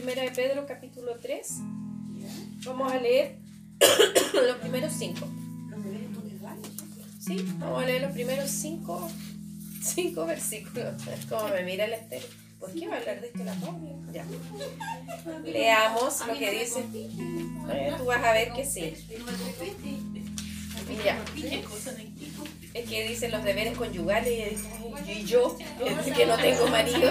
Primera de Pedro capítulo 3. Vamos a leer los primeros cinco. Sí, vamos a leer los primeros cinco, cinco versículos. Como me mira el estero. ¿Por qué va a hablar de esto la pobre? Ya. Leamos lo que dice. Tú vas a ver que sí. Ya. Es que dicen los deberes conyugales y yo, que no tengo marido.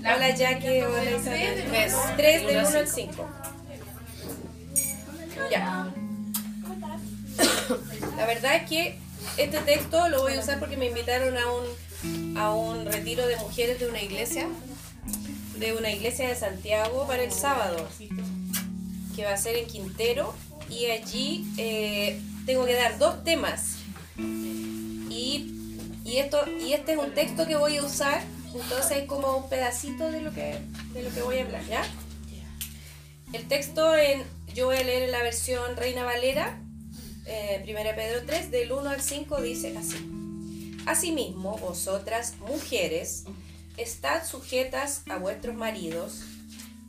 Hola Jackie, hola Isabel. 3 del 1 al 5. Ya. La verdad es que este texto lo voy a usar porque me invitaron a un, a un retiro de mujeres de una iglesia, de una iglesia de Santiago para el sábado, que va a ser en Quintero. Y allí eh, tengo que dar dos temas. Y, y, esto, y este es un texto que voy a usar, entonces es como un pedacito de lo que, de lo que voy a hablar, ¿ya? El texto en, yo voy a leer en la versión Reina Valera, eh, 1 Pedro 3, del 1 al 5, dice así. Asimismo, vosotras, mujeres, estad sujetas a vuestros maridos,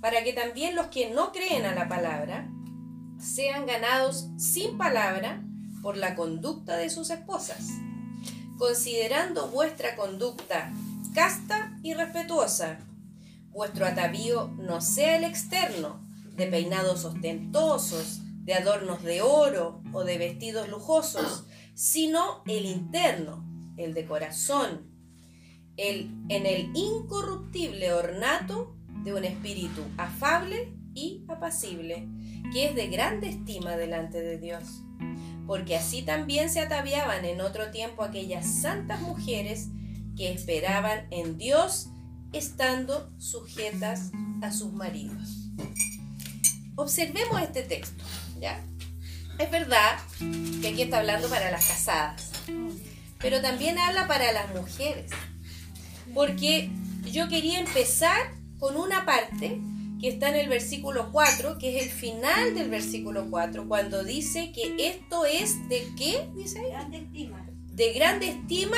para que también los que no creen a la palabra sean ganados sin palabra por la conducta de sus esposas, considerando vuestra conducta casta y respetuosa. Vuestro atavío no sea el externo, de peinados ostentosos, de adornos de oro o de vestidos lujosos, sino el interno, el de corazón, el, en el incorruptible ornato de un espíritu afable y apacible, que es de grande estima delante de Dios. Porque así también se ataviaban en otro tiempo aquellas santas mujeres que esperaban en Dios estando sujetas a sus maridos. Observemos este texto, ¿ya? Es verdad que aquí está hablando para las casadas, pero también habla para las mujeres, porque yo quería empezar con una parte que está en el versículo 4, que es el final del versículo 4, cuando dice que esto es de qué, dice ahí? De grande estima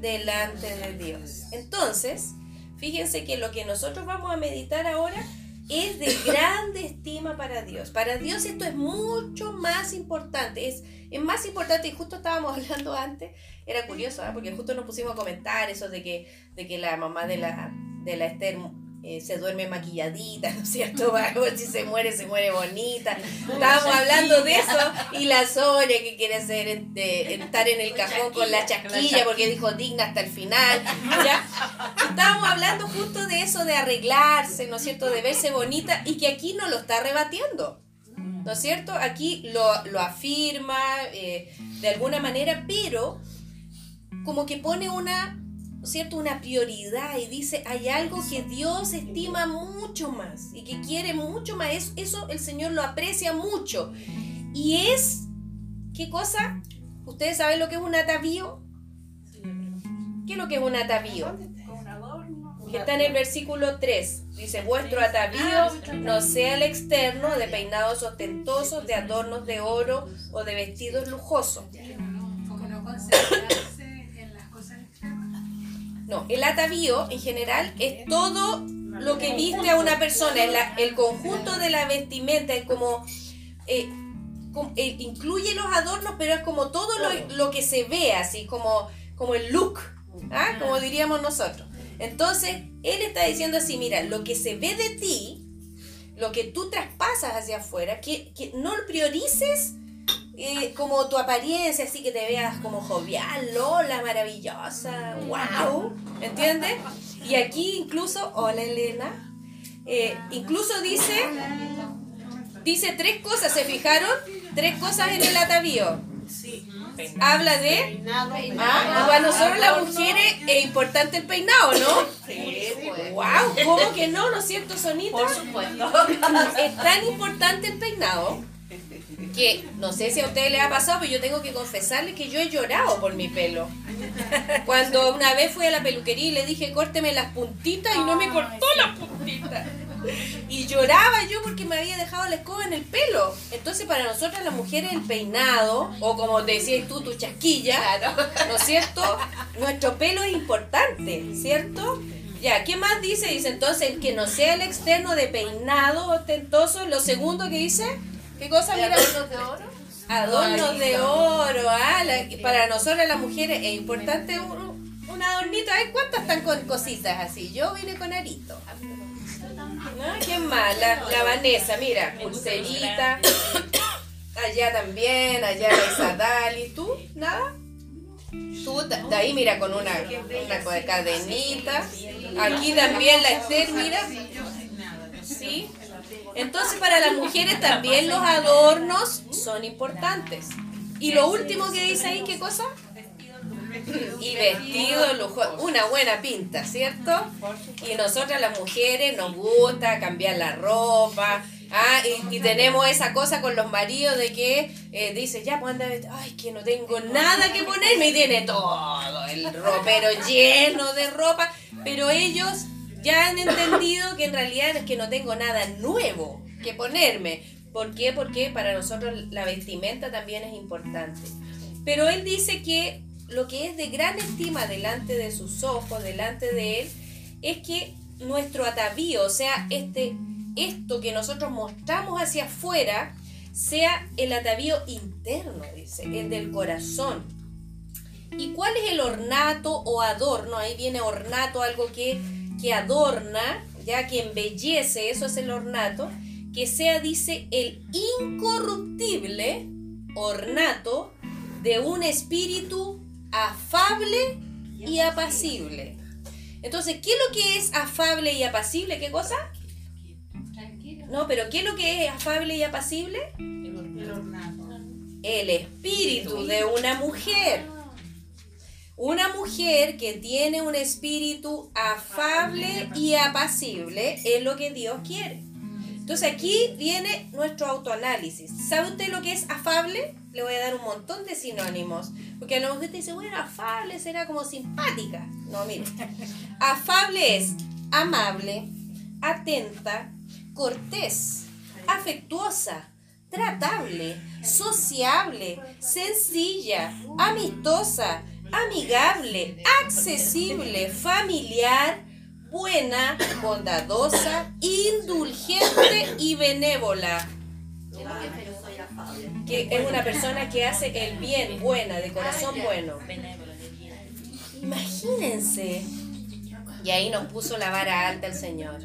delante de Dios. Entonces, fíjense que lo que nosotros vamos a meditar ahora es de grande estima para Dios. Para Dios esto es mucho más importante, es, es más importante, y justo estábamos hablando antes, era curioso, ¿eh? porque justo nos pusimos a comentar eso de que, de que la mamá de la, de la Esther eh, se duerme maquilladita, ¿no es cierto? si se muere, se muere bonita. Estábamos hablando de eso y la Sonia que quiere hacer este, estar en el cajón con la chasquilla porque dijo digna hasta el final. ¿ya? Estábamos hablando justo de eso, de arreglarse, ¿no es cierto? De verse bonita y que aquí no lo está rebatiendo. ¿No es cierto? Aquí lo, lo afirma eh, de alguna manera, pero como que pone una cierto? Una prioridad y dice, hay algo que Dios estima mucho más y que quiere mucho más. Eso, el Señor lo aprecia mucho. Y es, ¿qué cosa? ¿Ustedes saben lo que es un atavío? ¿Qué es lo que es un atavío? Que está en el versículo 3. Dice, vuestro atavío no sea el externo de peinados ostentosos, de adornos de oro o de vestidos lujosos. No, el atavío en general es todo lo que viste a una persona, el, conjunto de la vestimenta, es como, eh, eh, incluye los adornos, pero es como todo lo, que se ve, así como, como el look, ¿ah? como diríamos nosotros. Entonces, él está diciendo así, mira, lo que se ve de ti, lo que tú traspasas hacia afuera, que, que no priorices eh, como tu apariencia, así que te veas como jovial, Lola, maravillosa, wow, ¿entiendes? Y aquí incluso, hola Elena, eh, incluso dice, dice tres cosas, ¿se fijaron? Tres cosas en el atavío. Habla de. Ah, para nosotros las mujeres es importante el peinado, ¿no? Sí, ¡Wow! ¿Cómo que no? ¿No es cierto, Sonita? Por supuesto. Es tan importante el peinado que no sé si a ustedes les ha pasado, pero yo tengo que confesarles que yo he llorado por mi pelo. Cuando una vez fui a la peluquería y le dije, córteme las puntitas y no me cortó las puntitas. Y lloraba yo porque me había dejado la escoba en el pelo. Entonces para nosotras las mujeres el peinado, o como te decías tú, tu chasquilla, ¿no es cierto? Nuestro pelo es importante, ¿cierto? Ya, ¿qué más dice? Dice entonces que no sea el externo de peinado ostentoso. Lo segundo que dice, ¿qué cosa? Mira, adornos de oro? adornos de oro. Ah, la- para nosotras las mujeres es importante un, un adornito. Ay, ¿cuántas están con cositas así? Yo vine con arito. ¿No? ¿Quién más? La, la Vanessa, mira, pulserita. Allá también, allá la Isadali. ¿Tú? ¿Nada? Tú, de ahí mira con una, una cadenita. Aquí también la Esther, mira. Sí. Entonces para las mujeres también los adornos son importantes. Y lo último que dice ahí, ¿qué cosa? Y vestido lujo, una buena pinta, ¿cierto? Y nosotras las mujeres nos gusta cambiar la ropa. Ah, y, tenemos esa cosa con los maridos de que eh, dice, ya pues anda, vestido". ay, que no tengo nada que ponerme y tiene todo el ropero lleno de ropa, pero ellos ya han entendido que en realidad es que no tengo nada nuevo que ponerme. ¿Por qué? Porque para nosotros la vestimenta también es importante. Pero él dice que lo que es de gran estima delante de sus ojos, delante de él, es que nuestro atavío, o sea, este, esto que nosotros mostramos hacia afuera, sea el atavío interno, dice, el del corazón. ¿Y cuál es el ornato o adorno? Ahí viene ornato, algo que, que adorna, ya que embellece, eso es el ornato, que sea, dice, el incorruptible ornato de un espíritu afable y apacible. Entonces, ¿qué es lo que es afable y apacible? ¿Qué cosa? No, pero ¿qué es lo que es afable y apacible? El espíritu de una mujer. Una mujer que tiene un espíritu afable y apacible es lo que Dios quiere. Entonces aquí viene nuestro autoanálisis. ¿Sabe usted lo que es afable? Le voy a dar un montón de sinónimos. Porque a lo mejor usted dice, bueno, afable será como simpática. No, mire. Afable es amable, atenta, cortés, afectuosa, tratable, sociable, sencilla, amistosa, amigable, accesible, familiar, buena, bondadosa, indulgente y benévola. Que es una persona que hace el bien, buena, de corazón bueno. Imagínense. Y ahí nos puso la vara alta el Señor.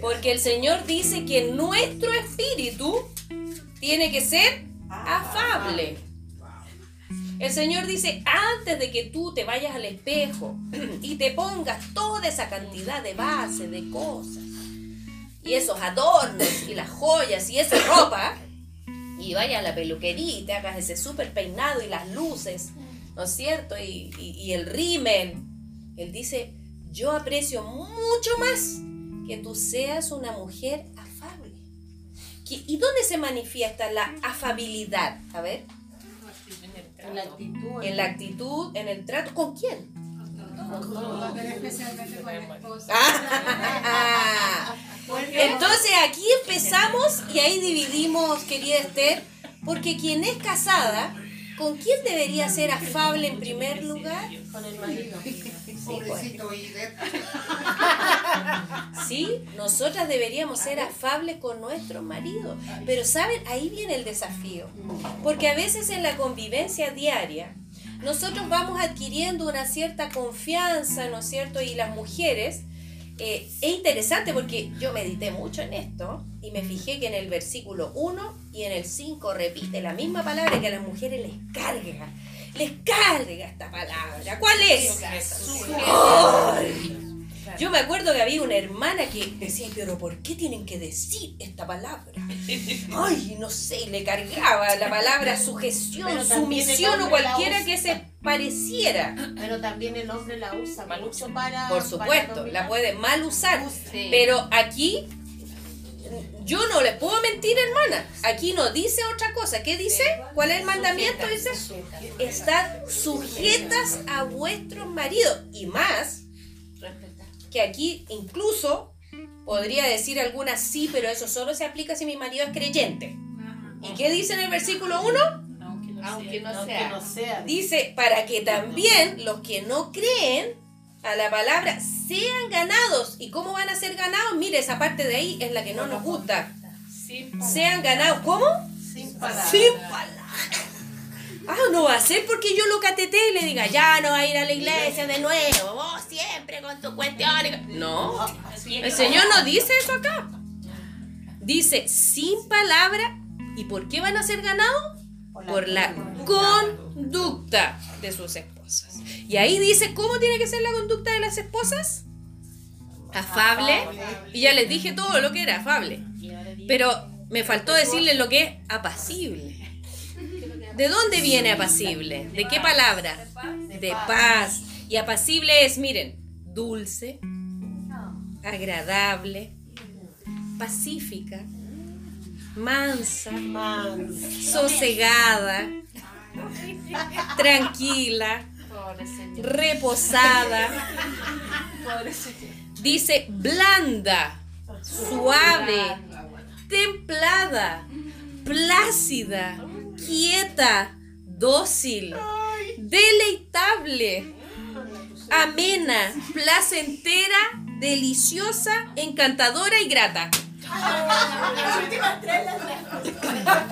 Porque el Señor dice que nuestro espíritu tiene que ser afable. El Señor dice, antes de que tú te vayas al espejo y te pongas toda esa cantidad de bases, de cosas, y esos adornos, y las joyas, y esa ropa, y vayas a la peluquería y te hagas ese súper peinado y las luces, ¿no es cierto? Y, y- y el rímel. Él dice, yo aprecio mucho más que tú seas una mujer afable. ¿Qué- ¿Y dónde se manifiesta la afabilidad? A ver. En la actitud. En la actitud, en el trato, ¿con quién? Pero especialmente con esposa. Ah. Entonces aquí empezamos y ahí dividimos, querida Esther, porque quien es casada, ¿con quién debería ser afable en primer lugar? Con el marido. Pobrecito Ider. Sí, nosotras deberíamos ser afables con nuestro marido. Pero saben, ahí viene el desafío. Porque a veces en la convivencia diaria, nosotros vamos adquiriendo una cierta confianza, ¿no es cierto? Y las mujeres, eh, es interesante porque yo medité mucho en esto y me fijé que en el versículo 1 y en el 5 repite la misma palabra que a las mujeres les carga. Les carga esta palabra. ¿Cuál es? ¡Ay! Yo me acuerdo que había una hermana que decía, pero ¿por qué tienen que decir esta palabra? Ay, no sé, le cargaba la palabra sujeción, sumisión o cualquiera que se pareciera. Pero también el hombre la usa mucho para. Por supuesto, la puede mal usar. Sí. Pero aquí, yo no le puedo mentir, hermana. Aquí no dice otra cosa. ¿Qué dice? ¿Cuál es el mandamiento? Dice, estad sujetas a vuestros maridos. Y más, que aquí incluso podría decir algunas sí, pero eso solo se aplica si mi marido es creyente. ¿Y qué dice en el versículo 1? Aunque no Aunque sea. no sea. Dice, para que también los que no creen a la palabra sean ganados. ¿Y cómo van a ser ganados? Mire, esa parte de ahí es la que no nos gusta. Sean ganados. ¿Cómo? Sin palabras. Sin palabras. Ah, no va a ser porque yo lo cateté y le diga, ya no va a ir a la iglesia de nuevo, vos siempre con tu cuestión. No, el Señor no dice eso acá. Dice, sin palabra. ¿Y por qué van a ser ganados? Por la conducta de sus esposas. Y ahí dice, ¿cómo tiene que ser la conducta de las esposas? Afable. Y ya les dije todo lo que era afable. Pero me faltó decirles lo que es apacible. ¿De dónde viene apacible? ¿De qué palabra? De paz. Y apacible es, miren, dulce, agradable, pacífica, mansa, sosegada, tranquila, reposada. Dice blanda, suave, templada, plácida, quieta, dócil, deleitable, amena, placentera, deliciosa, encantadora y grata.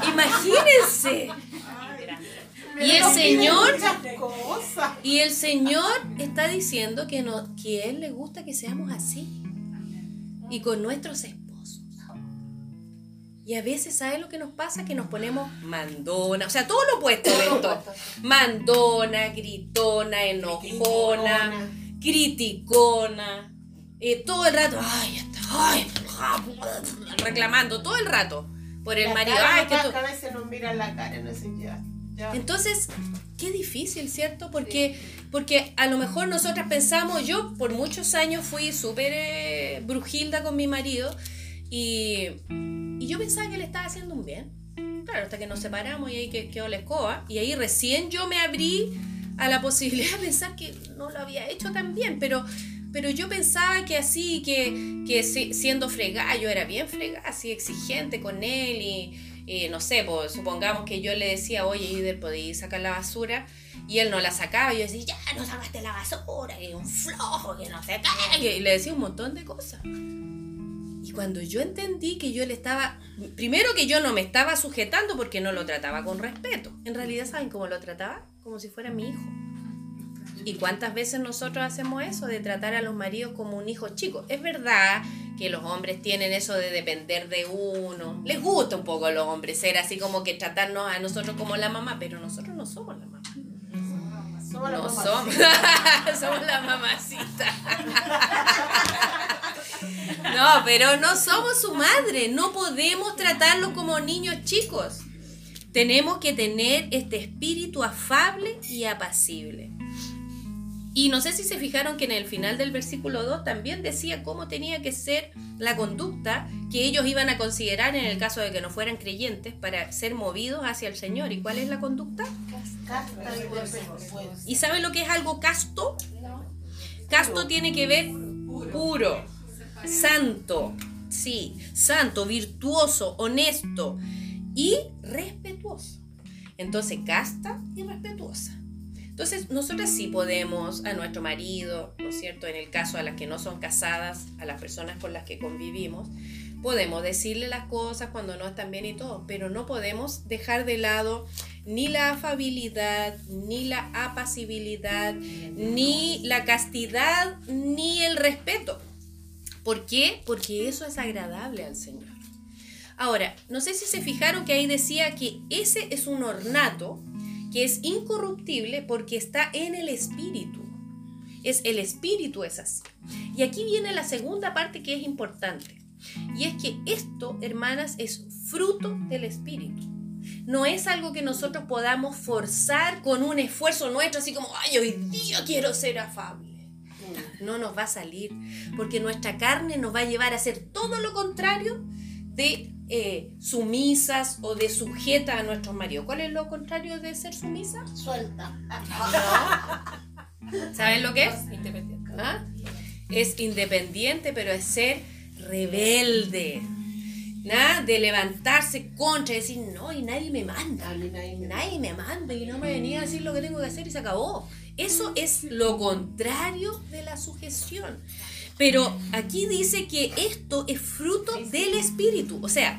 Imagínense. Y el Señor y el Señor está diciendo que no que a él le gusta que seamos así. Y con nuestros esposos. Y a veces, ¿sabe lo que nos pasa? Que nos ponemos mandona, o sea, todo lo opuesto. Mandona, gritona, enojona, criticona. eh, todo el rato, ay, está, ay, reclamando todo el rato por el La marido. cara Ay, que tú- a veces nos miran la cara y nos dicen Entonces, qué difícil, ¿cierto? Porque, porque a lo mejor nosotras pensamos, yo por muchos años fui súper eh, brujilda con mi marido y, y yo pensaba que le estaba haciendo un bien. Claro, hasta que nos separamos y ahí que- quedó la escoba. Y ahí recién yo me abrí a la posibilidad de pensar que no lo había hecho tan bien, pero, pero yo pensaba que así, que, que si- siendo fregada, yo era bien fregada, así exigente con él y, y no sé, supongamos que yo le decía, oye, Ider, ¿podéis sacar la basura? Y él no la sacaba, y yo decía, ya no sacaste la basura, que un flojo, que no sé qué, y le decía un montón de cosas. Y cuando yo entendí que yo le estaba, primero que yo no me estaba sujetando porque no lo trataba con respeto, en realidad, ¿saben cómo lo trataba? Como si fuera mi hijo. ¿Y cuántas veces nosotros hacemos eso de tratar a los maridos como un hijo chico? Es verdad que los hombres tienen eso de depender de uno. Les gusta un poco a los hombres ser así como que tratarnos a nosotros como la mamá, pero nosotros no somos la mamá. Somos la No mamá. somos. somos la mamacita. No, pero no somos su madre. No podemos tratarlos como niños chicos. Tenemos que tener este espíritu afable y apacible. Y no sé si se fijaron que en el final del versículo 2 también decía cómo tenía que ser la conducta que ellos iban a considerar en el caso de que no fueran creyentes para ser movidos hacia el Señor. ¿Y cuál es la conducta? ¿Y saben lo que es algo casto? Casto tiene que ver puro, santo, sí, santo, virtuoso, honesto y respetuoso. Entonces, casta y respetuosa. Entonces, nosotras sí podemos a nuestro marido, ¿no es cierto? En el caso a las que no son casadas, a las personas con las que convivimos, podemos decirle las cosas cuando no están bien y todo, pero no podemos dejar de lado ni la afabilidad, ni la apacibilidad, ni la castidad, ni el respeto. ¿Por qué? Porque eso es agradable al Señor. Ahora, no sé si se fijaron que ahí decía que ese es un ornato que es incorruptible porque está en el espíritu. Es el espíritu es así. Y aquí viene la segunda parte que es importante. Y es que esto, hermanas, es fruto del espíritu. No es algo que nosotros podamos forzar con un esfuerzo nuestro, así como, ay, hoy día quiero ser afable. No nos va a salir, porque nuestra carne nos va a llevar a hacer todo lo contrario de eh, sumisas o de sujeta a nuestros maridos. ¿Cuál es lo contrario de ser sumisa? Suelta. ¿Saben lo que es? Independiente. ¿Ah? Es independiente, pero es ser rebelde. nada de levantarse contra, decir, no, y nadie me manda. Nadie me- Nadie me manda y no me venía a decir lo que tengo que hacer y se acabó. Eso es lo contrario de la sujeción. Pero aquí dice que esto es fruto del Espíritu. O sea,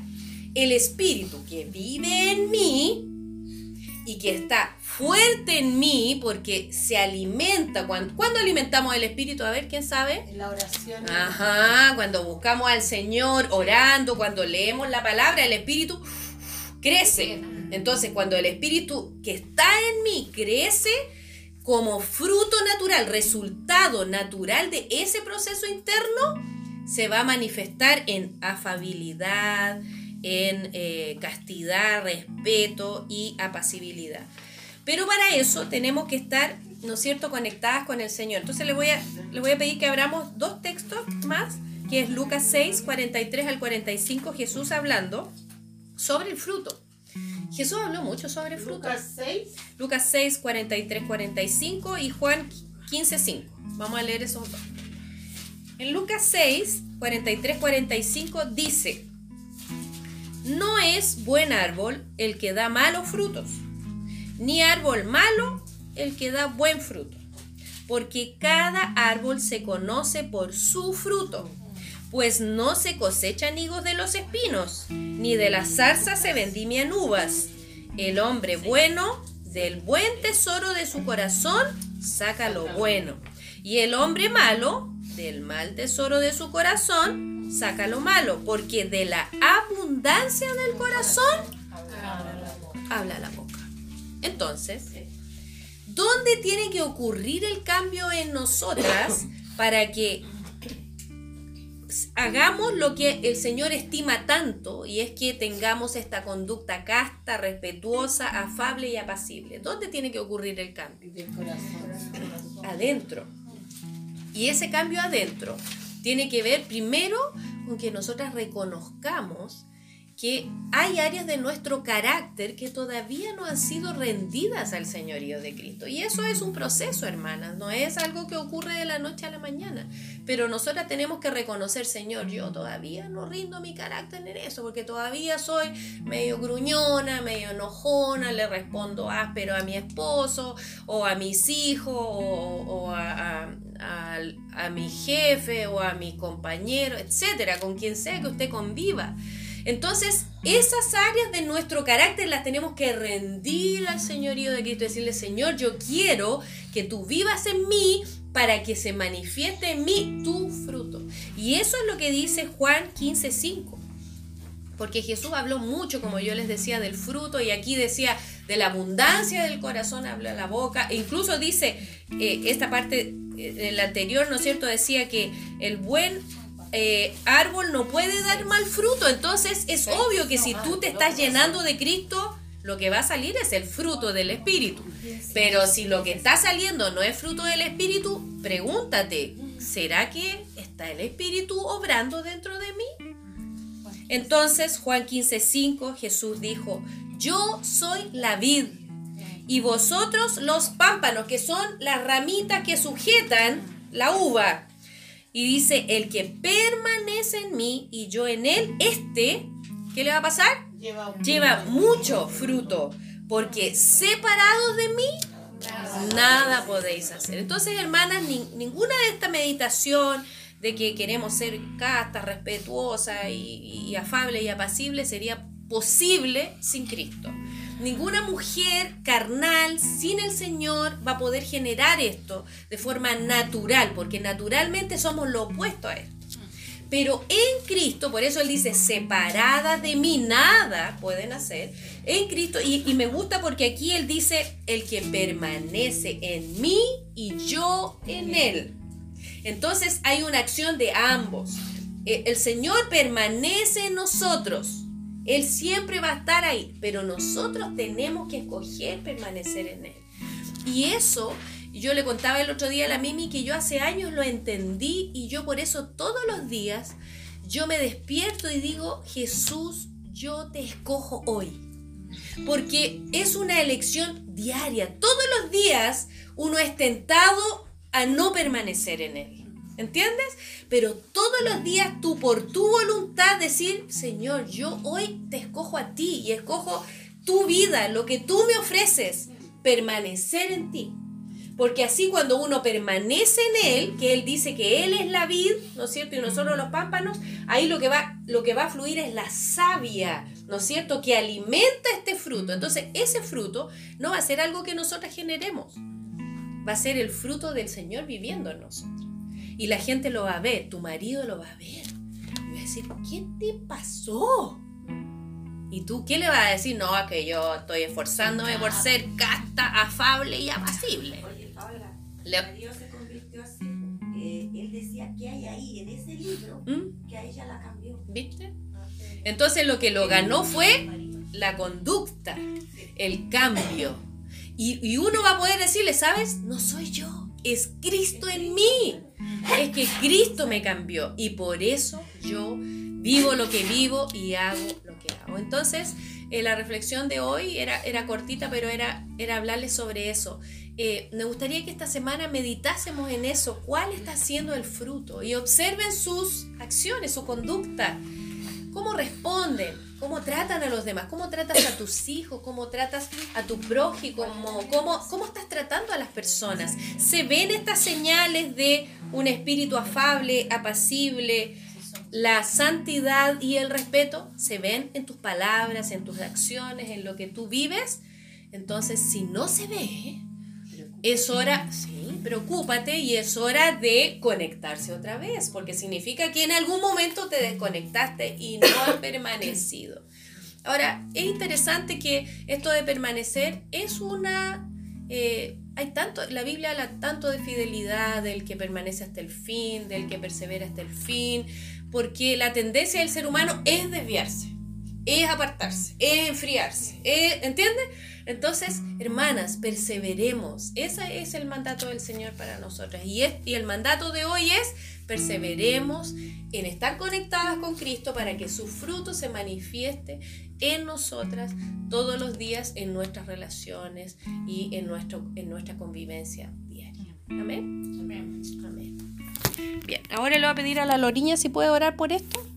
el Espíritu que vive en mí y que está fuerte en mí porque se alimenta. Cuando, ¿Cuándo alimentamos el Espíritu? A ver, ¿quién sabe? En la oración. Ajá, cuando buscamos al Señor orando, cuando leemos la palabra, el Espíritu crece. Entonces, cuando el Espíritu que está en mí crece como fruto natural, resultado natural de ese proceso interno, se va a manifestar en afabilidad, en eh, castidad, respeto y apacibilidad. Pero para eso tenemos que estar, ¿no es cierto?, conectadas con el Señor. Entonces le voy a, le voy a pedir que abramos dos textos más, que es Lucas 6, 43 al 45, Jesús hablando sobre el fruto. Jesús habló mucho sobre fruto. Lucas 6. Lucas 6, 43, 45 y Juan 15, 5. Vamos a leer esos dos. En Lucas 6, 43, 45 dice, no es buen árbol el que da malos frutos, ni árbol malo el que da buen fruto, porque cada árbol se conoce por su fruto, pues no se cosechan higos de los espinos, ni de las zarzas se vendimian uvas. El hombre bueno del buen tesoro de su corazón saca lo bueno, y el hombre malo del mal tesoro de su corazón saca lo malo, porque de la abundancia del corazón habla la boca. Entonces, ¿dónde tiene que ocurrir el cambio en nosotras para que hagamos lo que el Señor estima tanto y es que tengamos esta conducta casta, respetuosa, afable y apacible? ¿Dónde tiene que ocurrir el cambio? Del corazón. Adentro. Y ese cambio adentro tiene que ver primero con que nosotras reconozcamos que hay áreas de nuestro carácter que todavía no han sido rendidas al señorío de Cristo. Y eso es un proceso, hermanas, no es algo que ocurre de la noche a la mañana. Pero nosotras tenemos que reconocer, Señor, yo todavía no rindo mi carácter en eso, porque todavía soy medio gruñona, medio enojona, le respondo áspero a mi esposo, o a mis hijos, o, a, a mi jefe, o a mi compañero, etcétera, con quien sea que usted conviva. Entonces, esas áreas de nuestro carácter las tenemos que rendir al señorío de Cristo, decirle, Señor, yo quiero que tú vivas en mí para que se manifieste en mí tu fruto. Y eso es lo que dice Juan 15:5. Porque Jesús habló mucho, como yo les decía, del fruto y aquí decía de la abundancia del corazón habla la boca. E incluso dice, eh, esta parte, eh, en la anterior, ¿no es cierto? Decía que el buen eh, árbol no puede dar mal fruto. Entonces es obvio que si tú te estás llenando de Cristo, lo que va a salir es el fruto del Espíritu. Pero si lo que está saliendo no es fruto del Espíritu, pregúntate, ¿será que está el Espíritu obrando dentro de mí? Entonces Juan 15:5 Jesús dijo, yo soy la vid y vosotros los pámpanos, que son las ramitas que sujetan la uva. Y dice, el que permanece en mí y yo en él, este, ¿qué le va a pasar? Lleva, mucho fruto, porque separados de mí, nada podéis hacer. Entonces, hermanas, ni- ninguna de esta meditación de que queremos ser castas, respetuosas y, y afable y apacible sería posible sin Cristo. Ninguna mujer carnal sin el Señor va a poder generar esto de forma natural, porque naturalmente somos lo opuesto a esto. Pero en Cristo, por eso Él dice, separada de mí, nada pueden hacer. En Cristo, y, y me gusta porque aquí Él dice, el que permanece en mí y yo en Él. Entonces hay una acción de ambos. Eh, El Señor permanece en nosotros. Él siempre va a estar ahí, pero nosotros tenemos que escoger permanecer en Él. Y eso, yo le contaba el otro día a la Mimi que yo hace años lo entendí y yo por eso todos los días yo me despierto y digo, Jesús, yo te escojo hoy. Porque es una elección diaria. Todos los días uno es tentado a no permanecer en Él. ¿Entiendes? Pero todos los días tú por tu voluntad decir, Señor, yo hoy te escojo a ti y escojo tu vida, lo que tú me ofreces, permanecer en ti. Porque así cuando uno permanece en Él, que Él dice que Él es la vid, ¿no es cierto? Y nosotros los pámpanos, ahí lo que va, lo que va a fluir es la savia, ¿no es cierto? Que alimenta este fruto. Entonces ese fruto no va a ser algo que nosotros generemos, va a ser el fruto del Señor viviendo en nosotros. Y la gente lo va a ver, tu marido lo va a ver. Y va a decir, ¿qué te pasó? ¿Y tú qué le vas a decir? No, que yo estoy esforzándome por ser casta, afable y apacible. Oye, Paola, Le- mi marido se convirtió así. Eh, él decía que hay ahí, en ese libro, ¿Mm? que a ella la cambió. ¿Viste? Entonces lo que lo ganó fue la conducta, el cambio. Y, y uno va a poder decirle, ¿sabes? No soy yo, es Cristo en mí. Es que Cristo me cambió y por eso yo vivo lo que vivo y hago lo que hago. Entonces, eh, la reflexión de hoy era, cortita, pero era, era hablarles sobre eso. Eh, me gustaría que esta semana meditásemos en eso, cuál está siendo el fruto y observen sus acciones, su conducta, cómo responden, cómo tratan a los demás, cómo tratas a tus hijos, cómo tratas a tu prójimo, cómo, cómo, cómo estás tratando a las personas. Se ven estas señales de un espíritu afable, apacible, la santidad y el respeto se ven en tus palabras, en tus acciones, en lo que tú vives. Entonces, si no se ve, es hora, sí, preocúpate y es hora de conectarse otra vez, porque significa que en algún momento te desconectaste y no has permanecido. Ahora, es interesante que esto de permanecer es una... eh, hay tanto, la Biblia habla tanto de fidelidad, del que permanece hasta el fin, del que persevera hasta el fin, porque la tendencia del ser humano es desviarse, es apartarse, es enfriarse, es- ¿entiendes? Entonces, hermanas, perseveremos. Ese es el mandato del Señor para nosotras. Y, es, y el mandato de hoy es perseveremos en estar conectadas con Cristo para que su fruto se manifieste en nosotras todos los días, en nuestras relaciones y en, nuestro, en nuestra convivencia diaria. Amén. Amén. Bien, ahora le voy a pedir a la Loriña si puede orar por esto.